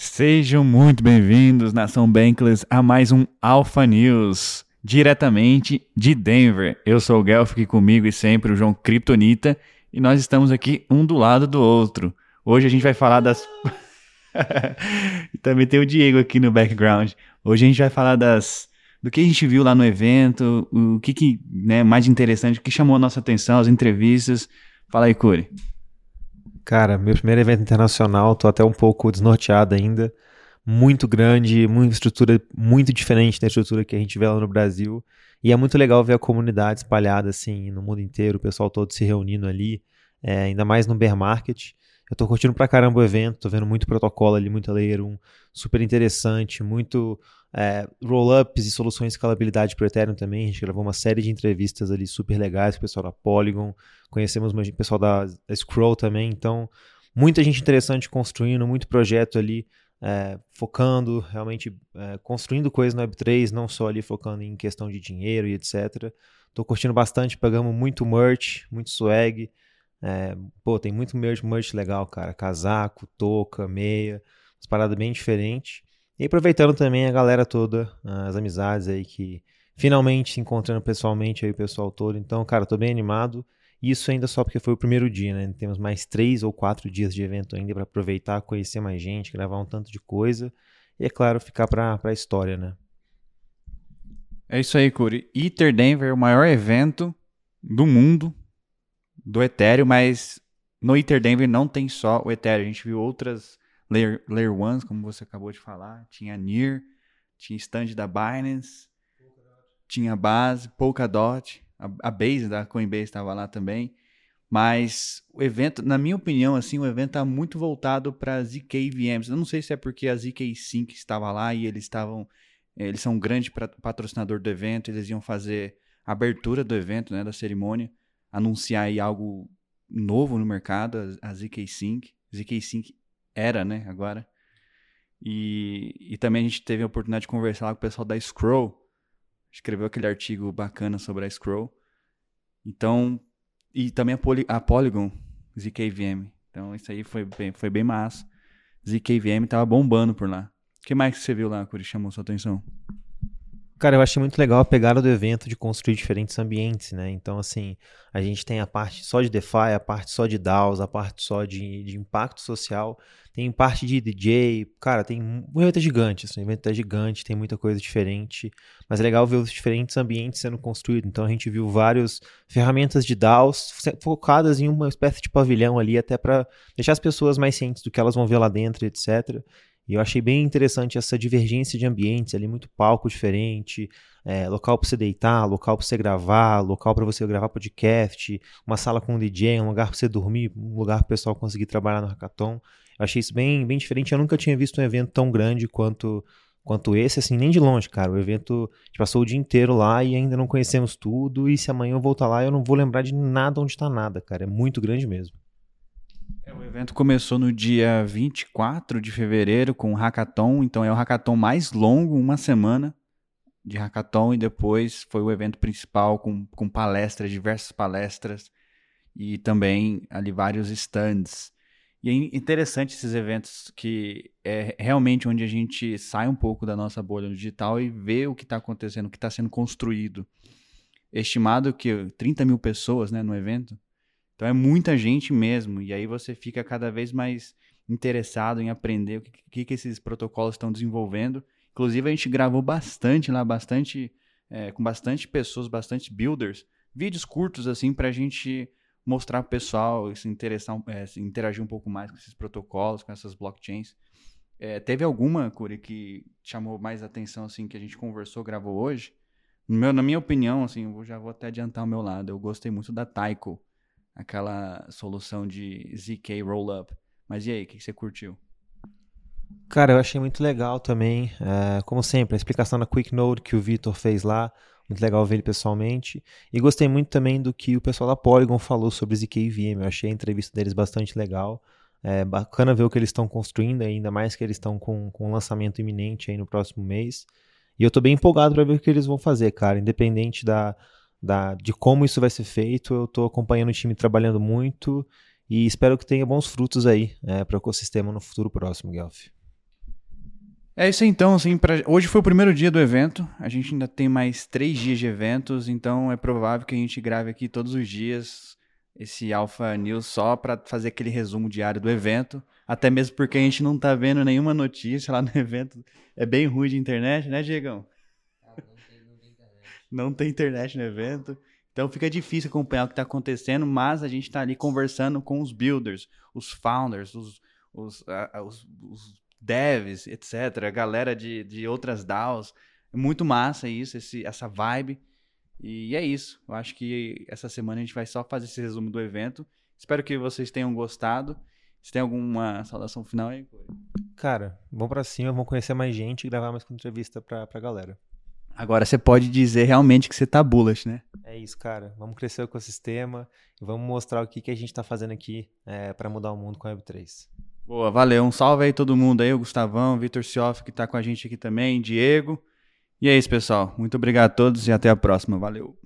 Sejam muito bem-vindos, Nação Bankless, a mais um Alpha News, diretamente de Denver. Eu sou o Guelph, aqui comigo e sempre o João Kryptonita, e nós estamos aqui um do lado do outro. Hoje a gente vai falar das... também tem o Diego aqui no background. Hoje a gente vai falar das do que a gente viu lá no evento, o que, que né, mais interessante, o que chamou a nossa atenção, as entrevistas. Fala aí, Curi. Cara, meu primeiro evento internacional, tô até um pouco desnorteado ainda. Muito grande, muita estrutura muito diferente da estrutura que a gente vê lá no Brasil. E é muito legal ver a comunidade espalhada assim no mundo inteiro, o pessoal todo se reunindo ali, é, ainda mais no bear market. Eu tô curtindo pra caramba o evento, tô vendo muito protocolo ali, muito layer 1, super interessante, muito é, roll-ups e soluções de escalabilidade para o Ethereum também. A gente gravou uma série de entrevistas ali super legais com o pessoal da Polygon, conhecemos o pessoal da, da Scroll também. Então, muita gente interessante construindo, muito projeto ali é, focando, realmente é, construindo coisas no Web3, não só ali focando em questão de dinheiro e etc. Tô curtindo bastante, pegamos muito merch, muito swag. É, pô, tem muito merch, legal, cara. Casaco, touca, meia, umas paradas bem diferentes. E aproveitando também a galera toda, as amizades aí que finalmente se encontrando pessoalmente aí o pessoal todo. Então, cara, tô bem animado. Isso ainda só porque foi o primeiro dia, né? Temos mais três ou quatro dias de evento ainda para aproveitar, conhecer mais gente, gravar um tanto de coisa e, é claro, ficar para a história, né? É isso aí, Curi. Ether Denver o maior evento do mundo do Ethereum, mas no Ether Denver não tem só o Ethereum. A gente viu outras Layer, Layer Ones, como você acabou de falar, tinha NIR, tinha stand da Binance, tinha Base, Polkadot, a, a Base da Coinbase estava lá também. Mas o evento, na minha opinião, assim, o evento está muito voltado para ZK VMs. Eu não sei se é porque a ZK Sync estava lá e eles estavam, eles são um grande patrocinador do evento, eles iam fazer a abertura do evento, né, da cerimônia, anunciar aí algo novo no mercado, a, ZK Sync. ZK Sync era, né, agora. E, e também a gente teve a oportunidade de conversar com o pessoal da Scroll. Escreveu aquele artigo bacana sobre a Scroll. Então, e também a, Poly, a Polygon ZKVM. Então, isso aí foi bem, foi bem massa. ZKVM tava bombando por lá. O que mais que você viu lá, que chamou sua atenção? Cara, eu achei muito legal a pegada do evento de construir diferentes ambientes, né? Então, assim, a gente tem a parte só de DeFi, a parte só de DAOs, a parte só de, de impacto social, tem parte de DJ, cara, tem um evento é gigante, assim, o evento é gigante, tem muita coisa diferente, mas é legal ver os diferentes ambientes sendo construídos. Então, a gente viu várias ferramentas de DAOs focadas em uma espécie de pavilhão ali, até para deixar as pessoas mais cientes do que elas vão ver lá dentro, etc. E eu achei bem interessante essa divergência de ambientes ali, muito palco diferente, é, local para você deitar, local para você gravar, local para você gravar podcast, uma sala com um DJ, um lugar para você dormir, um lugar para o pessoal conseguir trabalhar no hackathon. Eu achei isso bem, bem diferente. Eu nunca tinha visto um evento tão grande quanto quanto esse, assim, nem de longe, cara. O evento, a gente passou o dia inteiro lá e ainda não conhecemos tudo. E se amanhã eu voltar lá, eu não vou lembrar de nada onde está nada, cara. É muito grande mesmo. Evento começou no dia 24 de fevereiro com o hackathon, então é o hackathon mais longo, uma semana de hackathon, e depois foi o evento principal com, com palestras, diversas palestras, e também ali vários stands. E é interessante esses eventos que é realmente onde a gente sai um pouco da nossa bolha digital e vê o que está acontecendo, o que está sendo construído. Estimado que 30 mil pessoas né, no evento, então é muita gente mesmo, e aí você fica cada vez mais interessado em aprender o que, que, que esses protocolos estão desenvolvendo. Inclusive a gente gravou bastante lá, bastante é, com bastante pessoas, bastante builders, vídeos curtos assim para a gente mostrar para o pessoal, se interessar, é, se interagir um pouco mais com esses protocolos, com essas blockchains. É, teve alguma, Curi, que chamou mais atenção assim que a gente conversou, gravou hoje? Meu, na minha opinião, assim, eu já vou até adiantar o meu lado. Eu gostei muito da Taiko aquela solução de ZK Rollup. Mas e aí, o que, você curtiu? Cara, eu achei muito legal também. É, como sempre, a explicação da Quick Node que o Vitor fez lá. Muito legal ver ele pessoalmente. E gostei muito também do que o pessoal da Polygon falou sobre ZK VM. Eu achei a entrevista deles bastante legal. É bacana ver o que eles estão construindo, ainda mais que eles estão com, com um lançamento iminente aí no próximo mês. E eu tô bem empolgado para ver o que eles vão fazer, cara. Independente da, da, de como isso vai ser feito. Eu estou acompanhando o time trabalhando muito e espero que tenha bons frutos aí é, para o ecossistema no futuro próximo, Guelph. É isso então, assim, pra... hoje foi o primeiro dia do evento, a gente ainda tem mais três dias de eventos, então é provável que a gente grave aqui todos os dias esse Alpha News só para fazer aquele resumo diário do evento, até mesmo porque a gente não tá vendo nenhuma notícia lá no evento, é bem ruim de internet, né, Diegão? Ah, não, tem, não tem internet. Não tem internet no evento, então fica difícil acompanhar o que está acontecendo, mas a gente está ali conversando com os builders, os founders, os, os, os, os devs, etc., a galera de, de outras DAOs. É muito massa isso, esse, essa vibe. E é isso. Eu acho que essa semana a gente vai só fazer esse resumo do evento. Espero que vocês tenham gostado. Se tem alguma saudação final aí, Cara, vamos pra cima, vamos conhecer mais gente e gravar mais entrevista pra, pra galera. Agora você pode dizer realmente que você tá bullish, né? É isso, cara. Vamos crescer o ecossistema e vamos mostrar o que, que a gente tá fazendo aqui é, para mudar o mundo com a Web3. Boa, valeu. Um salve aí todo mundo aí, o Gustavão, o Vitor Sioff que tá com a gente aqui também, Diego. E é isso, pessoal. Muito obrigado a todos e até a próxima. Valeu.